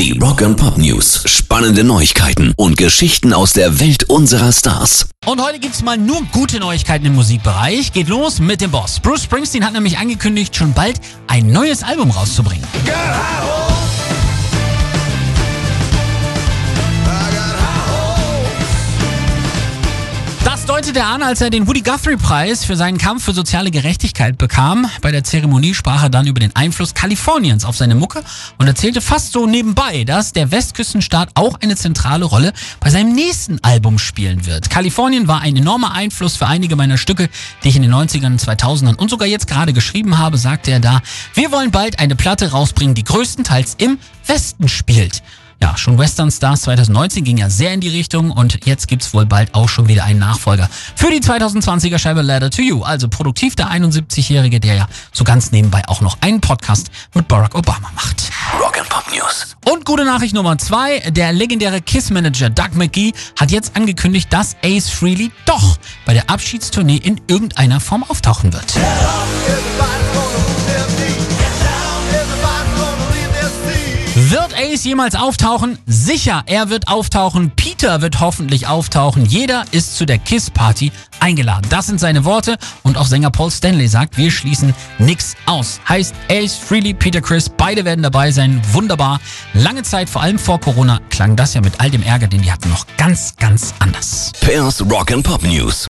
Die Rock and Pop News. Spannende Neuigkeiten und Geschichten aus der Welt unserer Stars. Und heute gibt's mal nur gute Neuigkeiten im Musikbereich. Geht los mit dem Boss. Bruce Springsteen hat nämlich angekündigt, schon bald ein neues Album rauszubringen. Das deutete er an, als er den Woody Guthrie Preis für seinen Kampf für soziale Gerechtigkeit bekam. Bei der Zeremonie sprach er dann über den Einfluss Kaliforniens auf seine Mucke und erzählte fast so nebenbei, dass der Westküstenstaat auch eine zentrale Rolle bei seinem nächsten Album spielen wird. Kalifornien war ein enormer Einfluss für einige meiner Stücke, die ich in den 90ern, 2000ern und sogar jetzt gerade geschrieben habe, sagte er da. Wir wollen bald eine Platte rausbringen, die größtenteils im Westen spielt. Ja, schon Western Stars 2019 ging ja sehr in die Richtung und jetzt gibt's wohl bald auch schon wieder einen Nachfolger für die 2020er Scheibe Letter to You. Also produktiv der 71-Jährige, der ja so ganz nebenbei auch noch einen Podcast mit Barack Obama macht. Rock and Pop News. Und gute Nachricht Nummer zwei, der legendäre KISS-Manager Doug McGee hat jetzt angekündigt, dass Ace Frehley doch bei der Abschiedstournee in irgendeiner Form auftauchen wird. Wird Ace jemals auftauchen? Sicher, er wird auftauchen. Peter wird hoffentlich auftauchen. Jeder ist zu der Kiss-Party eingeladen. Das sind seine Worte. Und auch Sänger Paul Stanley sagt, wir schließen nix aus. Heißt Ace, Freely, Peter Chris, beide werden dabei sein. Wunderbar. Lange Zeit, vor allem vor Corona, klang das ja mit all dem Ärger, den die hatten, noch ganz, ganz anders. Pairs Rock and Pop News.